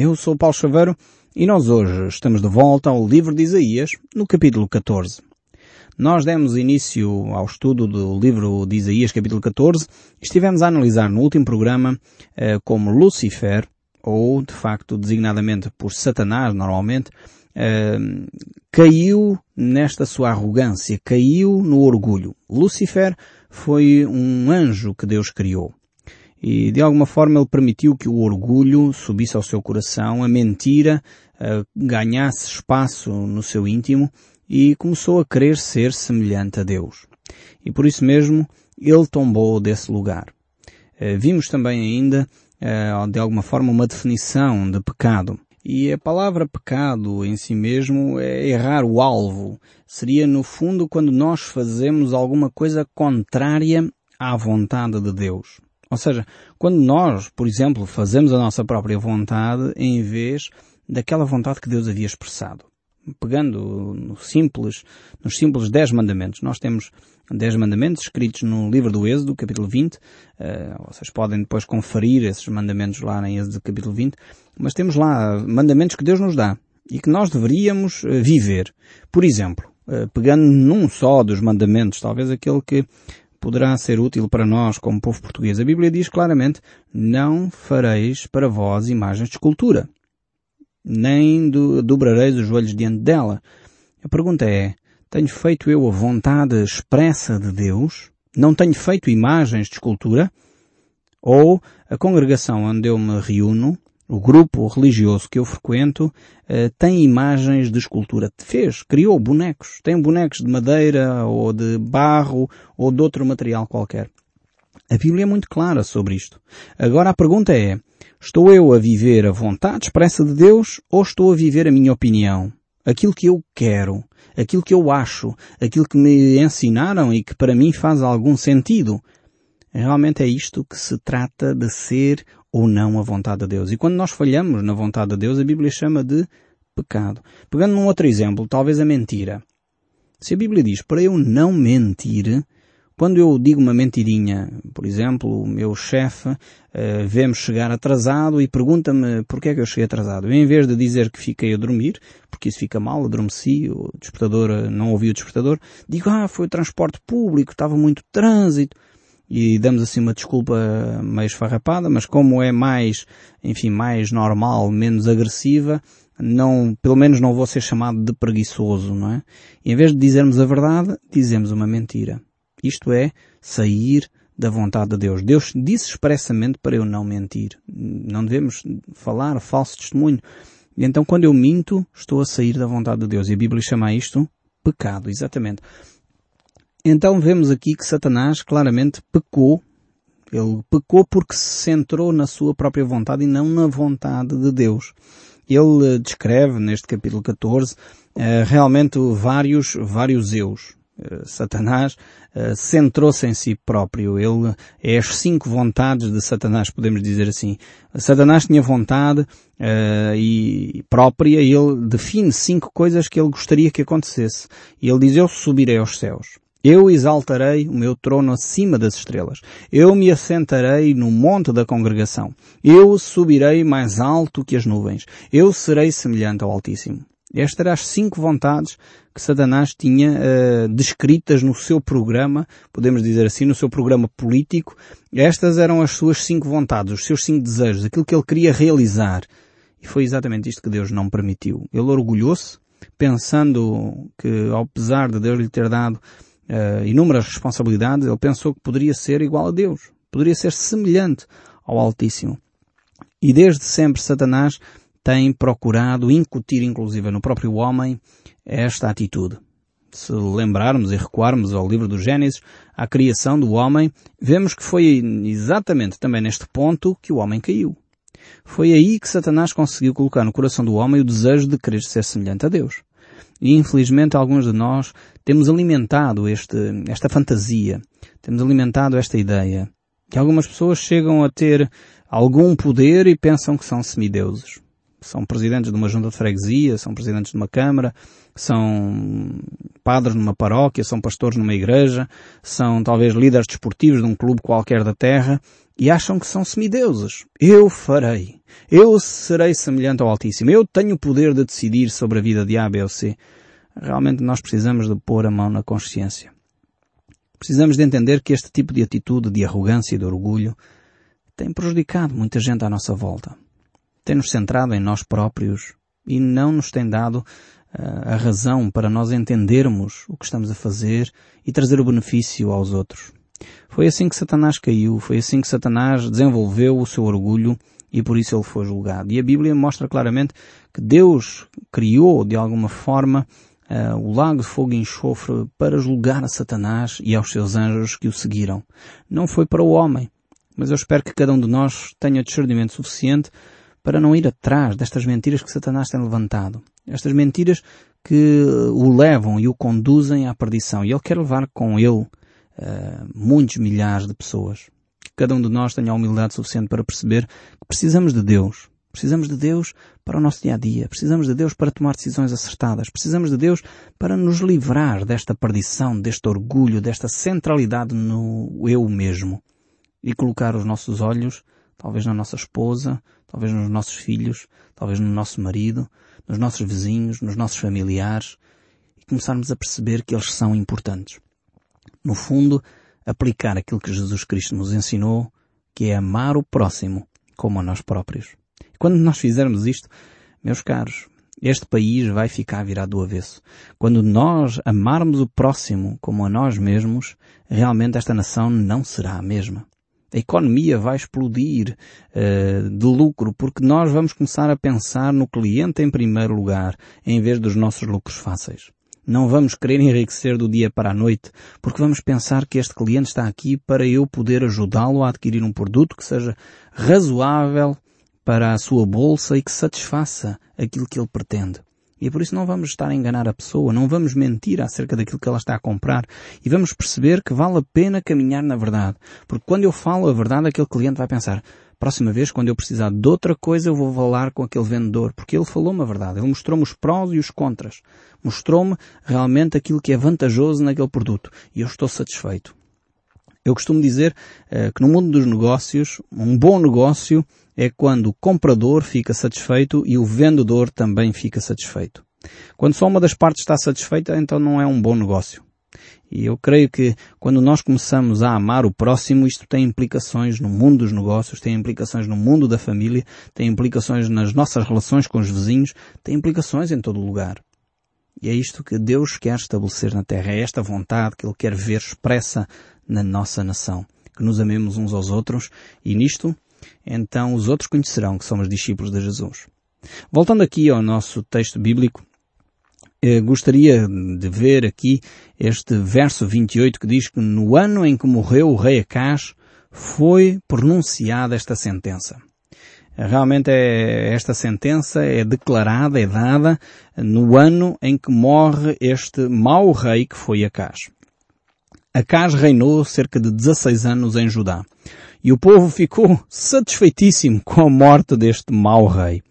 Eu sou Paulo Chaveiro e nós hoje estamos de volta ao livro de Isaías, no capítulo 14. Nós demos início ao estudo do livro de Isaías, capítulo 14, e estivemos a analisar no último programa eh, como Lucifer, ou de facto designadamente por Satanás normalmente, eh, caiu nesta sua arrogância, caiu no orgulho. Lucifer foi um anjo que Deus criou. E de alguma forma ele permitiu que o orgulho subisse ao seu coração, a mentira uh, ganhasse espaço no seu íntimo e começou a querer ser semelhante a Deus. E por isso mesmo ele tombou desse lugar. Uh, vimos também ainda, uh, de alguma forma, uma definição de pecado. E a palavra pecado em si mesmo é errar o alvo. Seria no fundo quando nós fazemos alguma coisa contrária à vontade de Deus. Ou seja, quando nós, por exemplo, fazemos a nossa própria vontade em vez daquela vontade que Deus havia expressado. Pegando no simples, nos simples dez mandamentos. Nós temos dez mandamentos escritos no livro do Êxodo, capítulo 20. Uh, eh, vocês podem depois conferir esses mandamentos lá em Êxodo, capítulo 20. Mas temos lá mandamentos que Deus nos dá e que nós deveríamos uh, viver. Por exemplo, uh, pegando num só dos mandamentos, talvez aquele que poderá ser útil para nós como povo português. A Bíblia diz claramente, não fareis para vós imagens de escultura, nem do, dobrareis os joelhos diante dela. A pergunta é, tenho feito eu a vontade expressa de Deus? Não tenho feito imagens de escultura? Ou a congregação onde eu me reúno o grupo religioso que eu frequento uh, tem imagens de escultura. Fez, criou bonecos. Tem bonecos de madeira ou de barro ou de outro material qualquer. A Bíblia é muito clara sobre isto. Agora a pergunta é, estou eu a viver a vontade expressa de Deus ou estou a viver a minha opinião? Aquilo que eu quero, aquilo que eu acho, aquilo que me ensinaram e que para mim faz algum sentido. Realmente é isto que se trata de ser ou não a vontade de Deus. E quando nós falhamos na vontade de Deus, a Bíblia chama de pecado. Pegando num outro exemplo, talvez a mentira. Se a Bíblia diz para eu não mentir, quando eu digo uma mentirinha, por exemplo, o meu chefe uh, vê-me chegar atrasado e pergunta-me porquê é que eu cheguei atrasado. Eu, em vez de dizer que fiquei a dormir, porque isso fica mal, adormeci, o despertador, eh, não ouvi o despertador, digo, ah, foi o transporte público, estava muito trânsito e damos assim uma desculpa meio esfarrapada, mas como é mais, enfim, mais normal, menos agressiva, não, pelo menos não vou ser chamado de preguiçoso, não é? E em vez de dizermos a verdade, dizemos uma mentira. Isto é sair da vontade de Deus. Deus disse expressamente para eu não mentir. Não devemos falar falso testemunho. E então quando eu minto, estou a sair da vontade de Deus. E a Bíblia chama isto pecado, exatamente. Então vemos aqui que Satanás claramente pecou. Ele pecou porque se centrou na sua própria vontade e não na vontade de Deus. Ele eh, descreve neste capítulo 14 eh, realmente vários, vários eus. Eh, Satanás centrou-se em si próprio. Ele é as cinco vontades de Satanás, podemos dizer assim. Satanás tinha vontade uh, e própria e ele define cinco coisas que ele gostaria que acontecesse. E ele diz, eu subirei aos céus. Eu exaltarei o meu trono acima das estrelas. Eu me assentarei no monte da congregação. Eu subirei mais alto que as nuvens. Eu serei semelhante ao Altíssimo. Estas eram as cinco vontades que Satanás tinha uh, descritas no seu programa, podemos dizer assim, no seu programa político. Estas eram as suas cinco vontades, os seus cinco desejos, aquilo que ele queria realizar. E foi exatamente isto que Deus não permitiu. Ele orgulhou-se, pensando que, ao pesar de Deus lhe ter dado uh, inúmeras responsabilidades, ele pensou que poderia ser igual a Deus, poderia ser semelhante ao Altíssimo. E desde sempre Satanás tem procurado incutir, inclusive no próprio homem, esta atitude. Se lembrarmos e recuarmos ao livro do Gênesis, à criação do homem, vemos que foi exatamente também neste ponto que o homem caiu. Foi aí que Satanás conseguiu colocar no coração do homem o desejo de querer ser semelhante a Deus. E infelizmente alguns de nós temos alimentado este, esta fantasia, temos alimentado esta ideia, que algumas pessoas chegam a ter algum poder e pensam que são semideuses. São presidentes de uma junta de freguesia, são presidentes de uma câmara, são padres numa paróquia, são pastores numa igreja, são talvez líderes desportivos de um clube qualquer da terra e acham que são semideuses. Eu farei. Eu serei semelhante ao Altíssimo. Eu tenho o poder de decidir sobre a vida de A, B ou C. Realmente nós precisamos de pôr a mão na consciência. Precisamos de entender que este tipo de atitude de arrogância e de orgulho tem prejudicado muita gente à nossa volta. Tem-nos centrado em nós próprios e não nos tem dado a razão para nós entendermos o que estamos a fazer e trazer o benefício aos outros. Foi assim que Satanás caiu, foi assim que Satanás desenvolveu o seu orgulho e por isso ele foi julgado. E a Bíblia mostra claramente que Deus criou de alguma forma uh, o lago de fogo e enxofre para julgar a Satanás e aos seus anjos que o seguiram. Não foi para o homem, mas eu espero que cada um de nós tenha discernimento suficiente para não ir atrás destas mentiras que Satanás tem levantado. Estas mentiras que o levam e o conduzem à perdição. E ele quer levar com ele uh, muitos milhares de pessoas. Que cada um de nós tenha a humildade suficiente para perceber que precisamos de Deus. Precisamos de Deus para o nosso dia a dia. Precisamos de Deus para tomar decisões acertadas. Precisamos de Deus para nos livrar desta perdição, deste orgulho, desta centralidade no eu mesmo. E colocar os nossos olhos, talvez na nossa esposa, talvez nos nossos filhos, talvez no nosso marido, nos nossos vizinhos, nos nossos familiares, e começarmos a perceber que eles são importantes. No fundo, aplicar aquilo que Jesus Cristo nos ensinou, que é amar o próximo como a nós próprios. Quando nós fizermos isto, meus caros, este país vai ficar virado do avesso. Quando nós amarmos o próximo como a nós mesmos, realmente esta nação não será a mesma. A economia vai explodir uh, de lucro porque nós vamos começar a pensar no cliente em primeiro lugar, em vez dos nossos lucros fáceis. Não vamos querer enriquecer do dia para a noite, porque vamos pensar que este cliente está aqui para eu poder ajudá-lo a adquirir um produto que seja razoável para a sua bolsa e que satisfaça aquilo que ele pretende. E por isso não vamos estar a enganar a pessoa, não vamos mentir acerca daquilo que ela está a comprar e vamos perceber que vale a pena caminhar na verdade. Porque quando eu falo a verdade, aquele cliente vai pensar, próxima vez, quando eu precisar de outra coisa, eu vou falar com aquele vendedor, porque ele falou-me a verdade. Ele mostrou-me os prós e os contras. Mostrou-me realmente aquilo que é vantajoso naquele produto. E eu estou satisfeito. Eu costumo dizer uh, que no mundo dos negócios, um bom negócio é quando o comprador fica satisfeito e o vendedor também fica satisfeito. Quando só uma das partes está satisfeita, então não é um bom negócio. E eu creio que quando nós começamos a amar o próximo, isto tem implicações no mundo dos negócios, tem implicações no mundo da família, tem implicações nas nossas relações com os vizinhos, tem implicações em todo lugar. E é isto que Deus quer estabelecer na Terra, é esta vontade que Ele quer ver expressa na nossa nação. Que nos amemos uns aos outros e nisto então os outros conhecerão que somos discípulos de Jesus. Voltando aqui ao nosso texto bíblico, eh, gostaria de ver aqui este verso 28 que diz que no ano em que morreu o rei Acás foi pronunciada esta sentença. Realmente é, esta sentença é declarada, é dada no ano em que morre este mau rei que foi Acás. Acás reinou cerca de 16 anos em Judá. E o povo ficou satisfeitíssimo com a morte deste mau rei.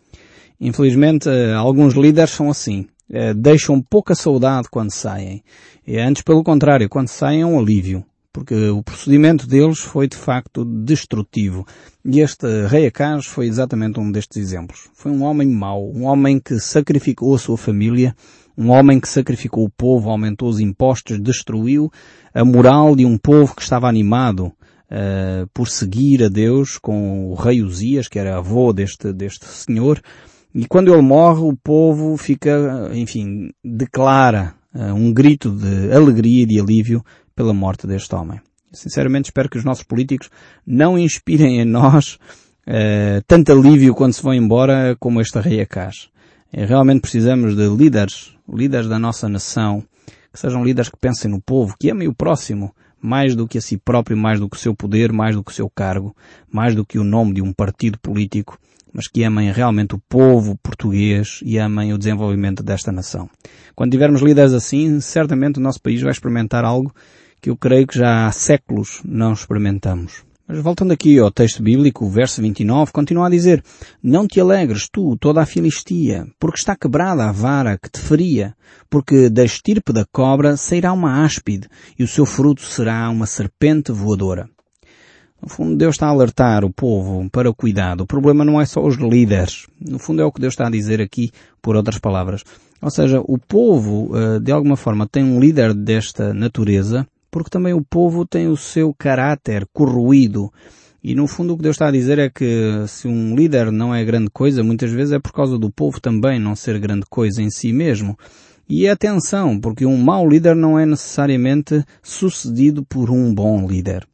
Infelizmente, eh, alguns líderes são assim. Eh, deixam pouca saudade quando saem. E antes, pelo contrário, quando saem é um alívio. Porque o procedimento deles foi de facto destrutivo. E este rei Acaz foi exatamente um destes exemplos. Foi um homem mau, um homem que sacrificou a sua família, um homem que sacrificou o povo, aumentou os impostos, destruiu a moral de um povo que estava animado uh, por seguir a Deus com o rei Uzias, que era avô deste, deste senhor, e quando ele morre, o povo fica, enfim, declara uh, um grito de alegria e de alívio pela morte deste homem. Sinceramente espero que os nossos políticos não inspirem em nós uh, tanto alívio quando se vão embora como este rei Acás. Realmente precisamos de líderes, líderes da nossa nação, que sejam líderes que pensem no povo, que amem o próximo, mais do que a si próprio, mais do que o seu poder, mais do que o seu cargo, mais do que o nome de um partido político, mas que amem realmente o povo português e amem o desenvolvimento desta nação. Quando tivermos líderes assim, certamente o nosso país vai experimentar algo que eu creio que já há séculos não experimentamos. Mas voltando aqui ao texto bíblico, o verso 29 continua a dizer, Não te alegres tu, toda a Filistia, porque está quebrada a vara que te feria, porque da estirpe da cobra sairá uma áspide, e o seu fruto será uma serpente voadora. No fundo, Deus está a alertar o povo para o cuidado. O problema não é só os líderes. No fundo, é o que Deus está a dizer aqui, por outras palavras. Ou seja, o povo, eh, de alguma forma, tem um líder desta natureza, porque também o povo tem o seu caráter corroído. E no fundo o que Deus está a dizer é que se um líder não é grande coisa, muitas vezes é por causa do povo também não ser grande coisa em si mesmo. E atenção, porque um mau líder não é necessariamente sucedido por um bom líder.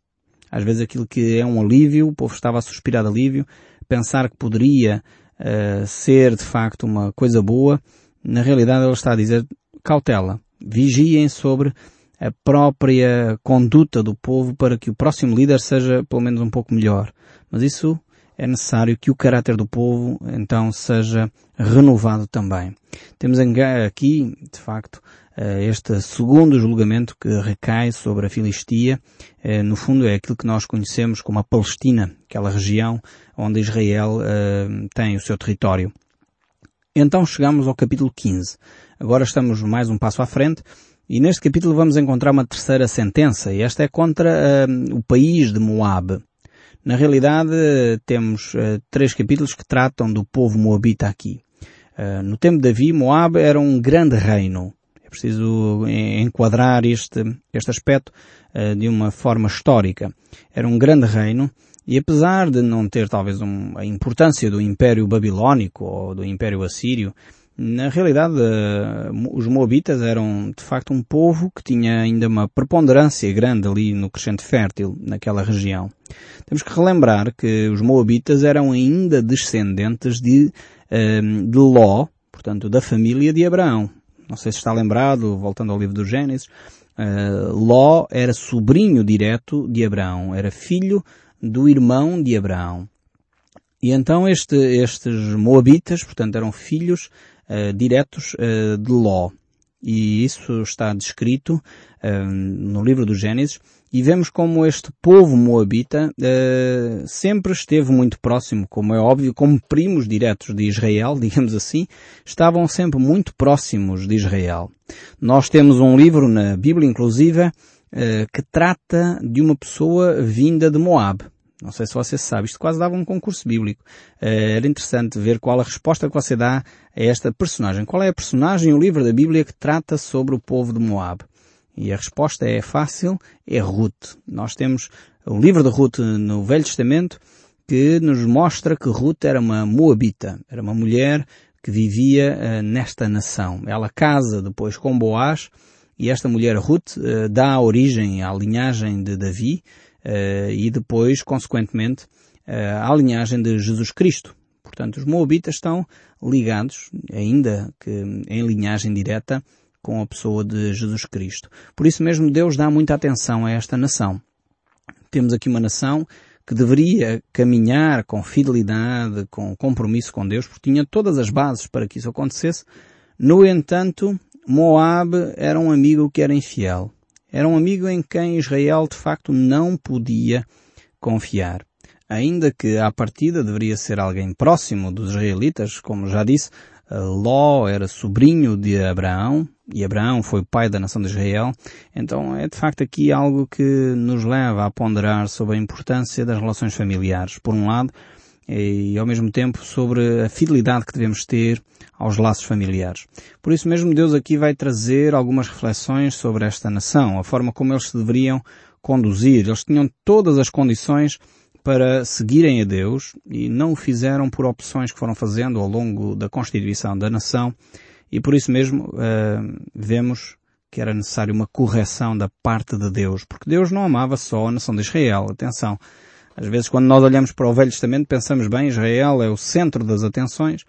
Às vezes aquilo que é um alívio, o povo estava a suspirar de alívio, pensar que poderia uh, ser de facto uma coisa boa, na realidade ele está a dizer cautela, vigiem sobre a própria conduta do povo para que o próximo líder seja pelo menos um pouco melhor. Mas isso é necessário que o caráter do povo então seja renovado também. Temos aqui, de facto, eh, este segundo julgamento que recai sobre a Filistia. Eh, no fundo é aquilo que nós conhecemos como a Palestina, aquela região onde Israel eh, tem o seu território. Então chegamos ao capítulo 15. Agora estamos mais um passo à frente e neste capítulo vamos encontrar uma terceira sentença, e esta é contra uh, o país de Moab. Na realidade, temos uh, três capítulos que tratam do povo moabita aqui. Uh, no tempo de Davi, Moab era um grande reino. É preciso enquadrar este, este aspecto de uma forma histórica. Era um grande reino, e apesar de não ter talvez um, a importância do Império Babilónico ou do Império Assírio, na realidade, eh, os Moabitas eram de facto um povo que tinha ainda uma preponderância grande ali no crescente fértil, naquela região. Temos que relembrar que os Moabitas eram ainda descendentes de, eh, de Ló, portanto da família de Abraão. Não sei se está lembrado, voltando ao livro do Gênesis, eh, Ló era sobrinho direto de Abraão, era filho do irmão de Abraão. E então este, estes Moabitas, portanto, eram filhos uh, diretos uh, de Ló. E isso está descrito uh, no livro do Gênesis. E vemos como este povo moabita sempre esteve muito próximo, como é óbvio, como primos diretos de Israel, digamos assim, estavam sempre muito próximos de Israel. Nós temos um livro na Bíblia, inclusive, que trata de uma pessoa vinda de Moab. Não sei se você sabe, isto quase dava um concurso bíblico. Uh, era interessante ver qual a resposta que você dá a esta personagem. Qual é a personagem, o livro da Bíblia que trata sobre o povo de Moab? E a resposta é fácil, é Ruth. Nós temos o livro de Ruth no Velho Testamento que nos mostra que Ruth era uma moabita, era uma mulher que vivia uh, nesta nação. Ela casa depois com Boaz e esta mulher Ruth uh, dá origem à linhagem de Davi, e depois, consequentemente, uh, à linhagem de Jesus Cristo. Portanto, os Moabitas estão ligados, ainda que em linhagem direta, com a pessoa de Jesus Cristo. Por isso mesmo Deus dá muita atenção a esta nação. Temos aqui uma nação que deveria caminhar com fidelidade, com compromisso com Deus, porque tinha todas as bases para que isso acontecesse. No entanto, Moab era um amigo que era infiel. Era um amigo em quem Israel de facto não podia confiar. Ainda que à partida deveria ser alguém próximo dos israelitas, como já disse, Ló era sobrinho de Abraão e Abraão foi pai da nação de Israel. Então é de facto aqui algo que nos leva a ponderar sobre a importância das relações familiares. Por um lado, e ao mesmo tempo sobre a fidelidade que devemos ter aos laços familiares. Por isso mesmo Deus aqui vai trazer algumas reflexões sobre esta nação, a forma como eles se deveriam conduzir. Eles tinham todas as condições para seguirem a Deus e não o fizeram por opções que foram fazendo ao longo da constituição da nação e por isso mesmo uh, vemos que era necessário uma correção da parte de Deus, porque Deus não amava só a nação de Israel. Atenção, às vezes quando nós olhamos para o Velho Testamento pensamos bem, Israel é o centro das atenções,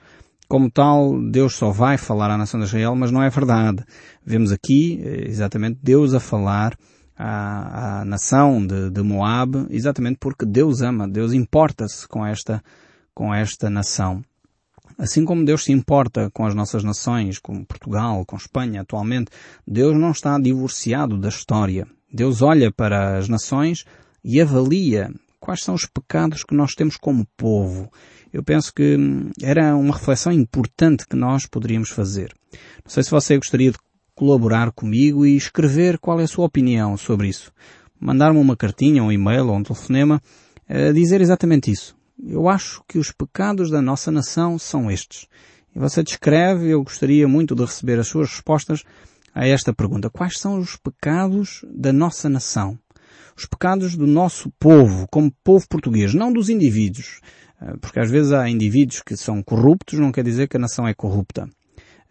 como tal, Deus só vai falar à nação de Israel, mas não é verdade. Vemos aqui, eh, exatamente, Deus a falar à, à nação de, de Moab, exatamente porque Deus ama, Deus importa-se com esta, com esta nação. Assim como Deus se importa com as nossas nações, como Portugal, com Espanha atualmente, Deus não está divorciado da história. Deus olha para as nações e avalia Quais são os pecados que nós temos como povo? Eu penso que hum, era uma reflexão importante que nós poderíamos fazer. Não sei se você gostaria de colaborar comigo e escrever qual é a sua opinião sobre isso. Mandar-me uma cartinha, um e-mail ou um telefonema a dizer exatamente isso. Eu acho que os pecados da nossa nação são estes. E você descreve, eu gostaria muito de receber as suas respostas a esta pergunta. Quais são os pecados da nossa nação? Os pecados do nosso povo, como povo português, não dos indivíduos. Eh, porque às vezes há indivíduos que são corruptos, não quer dizer que a nação é corrupta.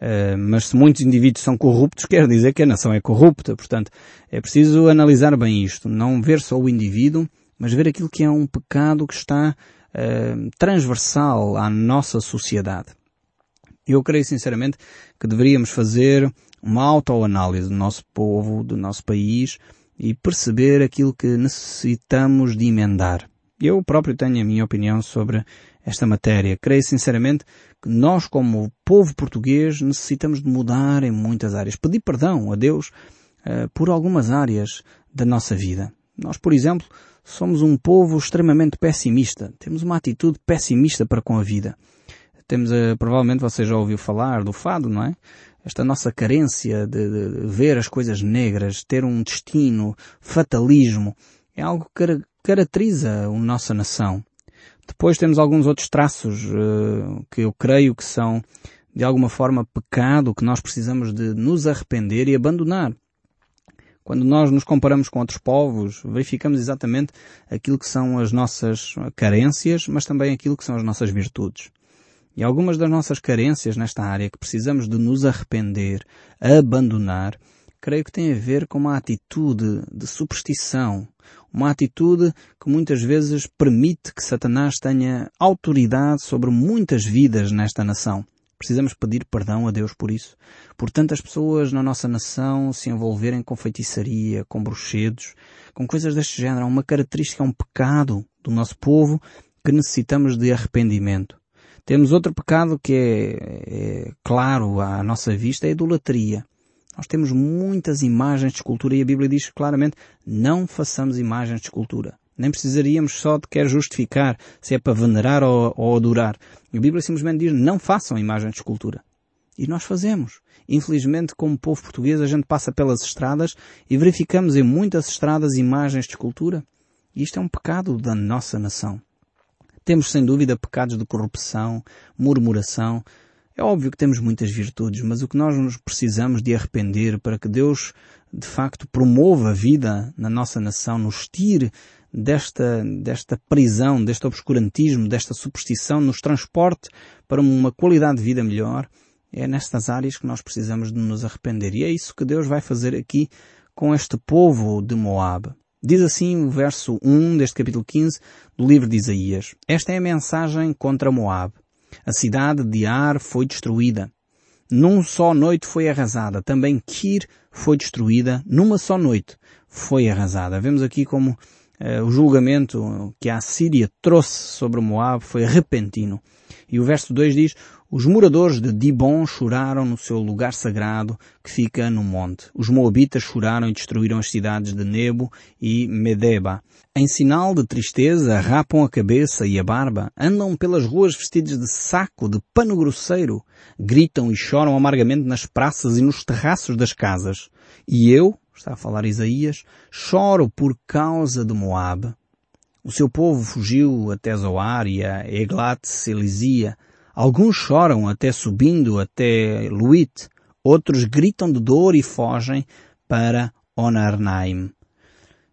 Uh, mas se muitos indivíduos são corruptos, quer dizer que a nação é corrupta. Portanto, é preciso analisar bem isto. Não ver só o indivíduo, mas ver aquilo que é um pecado que está uh, transversal à nossa sociedade. Eu creio sinceramente que deveríamos fazer uma autoanálise do nosso povo, do nosso país e perceber aquilo que necessitamos de emendar. Eu próprio tenho a minha opinião sobre esta matéria. Creio sinceramente que nós, como povo português, necessitamos de mudar em muitas áreas. Pedir perdão a Deus uh, por algumas áreas da nossa vida. Nós, por exemplo, somos um povo extremamente pessimista. Temos uma atitude pessimista para com a vida. Temos, uh, provavelmente você já ouviu falar do fado, não é? Esta nossa carência de, de ver as coisas negras, ter um destino, fatalismo, é algo que caracteriza a nossa nação. Depois temos alguns outros traços uh, que eu creio que são de alguma forma pecado que nós precisamos de nos arrepender e abandonar. Quando nós nos comparamos com outros povos, verificamos exatamente aquilo que são as nossas carências, mas também aquilo que são as nossas virtudes. E algumas das nossas carências nesta área que precisamos de nos arrepender, abandonar, creio que tem a ver com uma atitude de superstição, uma atitude que muitas vezes permite que Satanás tenha autoridade sobre muitas vidas nesta nação. Precisamos pedir perdão a Deus por isso. Por tantas pessoas na nossa nação se envolverem com feitiçaria, com bruxedos, com coisas deste género. É uma característica, é um pecado do nosso povo que necessitamos de arrependimento. Temos outro pecado que é, é claro à nossa vista, é a idolatria. Nós temos muitas imagens de escultura e a Bíblia diz claramente não façamos imagens de escultura. Nem precisaríamos só de quer justificar se é para venerar ou, ou adorar. A Bíblia simplesmente diz não façam imagens de escultura. E nós fazemos. Infelizmente, como povo português, a gente passa pelas estradas e verificamos em muitas estradas imagens de escultura. E isto é um pecado da nossa nação. Temos sem dúvida pecados de corrupção, murmuração, é óbvio que temos muitas virtudes, mas o que nós nos precisamos de arrepender para que Deus, de facto, promova a vida na nossa nação, nos tire desta, desta prisão, deste obscurantismo, desta superstição, nos transporte para uma qualidade de vida melhor, é nestas áreas que nós precisamos de nos arrepender. E é isso que Deus vai fazer aqui com este povo de Moab. Diz assim o verso 1 deste capítulo 15 do livro de Isaías. Esta é a mensagem contra Moab. A cidade de Ar foi destruída. Num só noite foi arrasada. Também Kir foi destruída. Numa só noite foi arrasada. Vemos aqui como uh, o julgamento que a Síria trouxe sobre Moab foi repentino. E o verso 2 diz, os moradores de Dibon choraram no seu lugar sagrado que fica no monte. Os moabitas choraram e destruíram as cidades de Nebo e Medeba. Em sinal de tristeza, rapam a cabeça e a barba, andam pelas ruas vestidos de saco, de pano grosseiro, gritam e choram amargamente nas praças e nos terraços das casas. E eu, está a falar Isaías, choro por causa de Moabe. O seu povo fugiu até Zoar e a Eglat-Selizia, Alguns choram até subindo até Luit, outros gritam de dor e fogem para Onarnaim.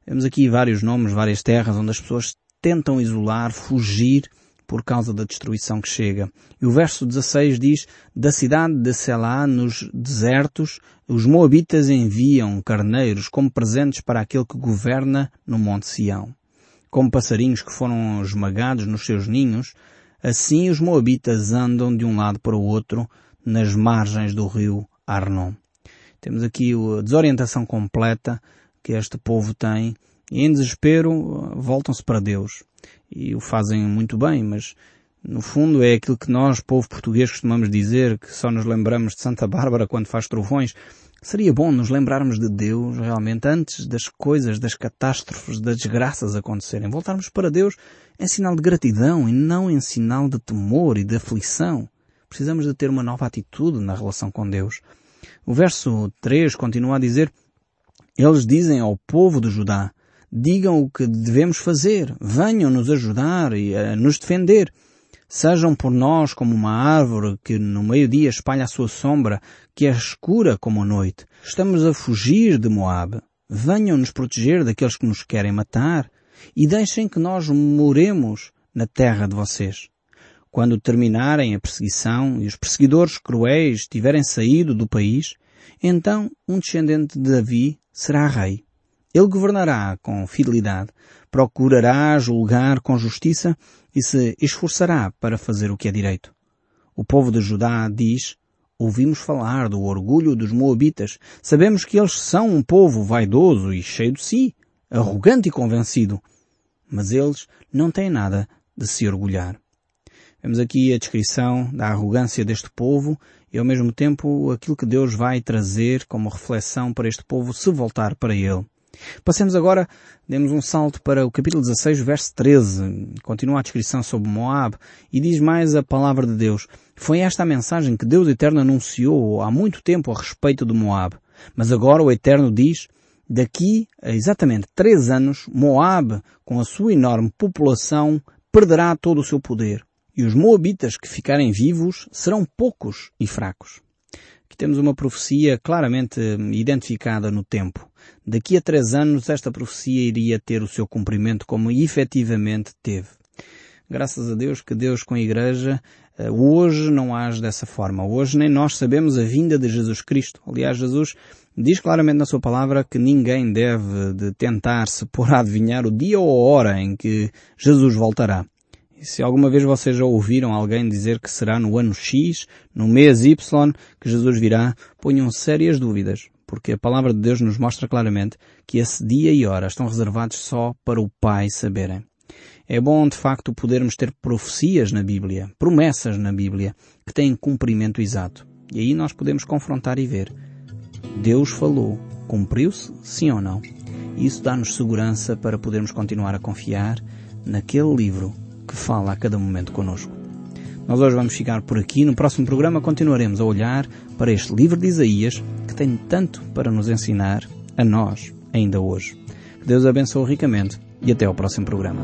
Vemos aqui vários nomes, várias terras onde as pessoas tentam isolar, fugir por causa da destruição que chega. E o verso 16 diz, da cidade de Selá, nos desertos, os moabitas enviam carneiros como presentes para aquele que governa no Monte Sião. Como passarinhos que foram esmagados nos seus ninhos, Assim os moabitas andam de um lado para o outro nas margens do rio Arnon. Temos aqui a desorientação completa que este povo tem e em desespero voltam-se para Deus. E o fazem muito bem, mas no fundo é aquilo que nós, povo português, costumamos dizer, que só nos lembramos de Santa Bárbara quando faz trovões. Seria bom nos lembrarmos de Deus realmente antes das coisas, das catástrofes, das desgraças acontecerem. Voltarmos para Deus em sinal de gratidão e não em sinal de temor e de aflição. Precisamos de ter uma nova atitude na relação com Deus. O verso 3 continua a dizer, eles dizem ao povo de Judá, digam o que devemos fazer, venham nos ajudar e a nos defender. Sejam por nós como uma árvore que no meio-dia espalha a sua sombra, que é escura como a noite. Estamos a fugir de Moab. Venham nos proteger daqueles que nos querem matar e deixem que nós moremos na terra de vocês. Quando terminarem a perseguição e os perseguidores cruéis tiverem saído do país, então um descendente de Davi será rei. Ele governará com fidelidade, procurará julgar com justiça e se esforçará para fazer o que é direito. O povo de Judá diz, ouvimos falar do orgulho dos moabitas, sabemos que eles são um povo vaidoso e cheio de si, arrogante e convencido, mas eles não têm nada de se orgulhar. Vemos aqui a descrição da arrogância deste povo e ao mesmo tempo aquilo que Deus vai trazer como reflexão para este povo se voltar para Ele. Passemos agora, demos um salto para o capítulo 16, verso 13. Continua a descrição sobre Moab e diz mais a palavra de Deus. Foi esta a mensagem que Deus Eterno anunciou há muito tempo a respeito de Moab. Mas agora o Eterno diz, daqui a exatamente três anos, Moab, com a sua enorme população, perderá todo o seu poder. E os moabitas que ficarem vivos serão poucos e fracos. Aqui temos uma profecia claramente identificada no tempo. Daqui a três anos esta profecia iria ter o seu cumprimento como efetivamente teve. Graças a Deus que Deus com a Igreja eh, hoje não age dessa forma. Hoje nem nós sabemos a vinda de Jesus Cristo. Aliás, Jesus diz claramente na sua palavra que ninguém deve de tentar se pôr a adivinhar o dia ou a hora em que Jesus voltará. Se alguma vez vocês já ouviram alguém dizer que será no ano X, no mês Y, que Jesus virá, ponham sérias dúvidas, porque a palavra de Deus nos mostra claramente que esse dia e hora estão reservados só para o Pai saberem. É bom, de facto, podermos ter profecias na Bíblia, promessas na Bíblia, que têm cumprimento exato. E aí nós podemos confrontar e ver. Deus falou. Cumpriu-se? Sim ou não? Isso dá-nos segurança para podermos continuar a confiar naquele livro que fala a cada momento conosco. Nós hoje vamos ficar por aqui. No próximo programa continuaremos a olhar para este livro de Isaías que tem tanto para nos ensinar a nós ainda hoje. Que Deus abençoe ricamente e até ao próximo programa.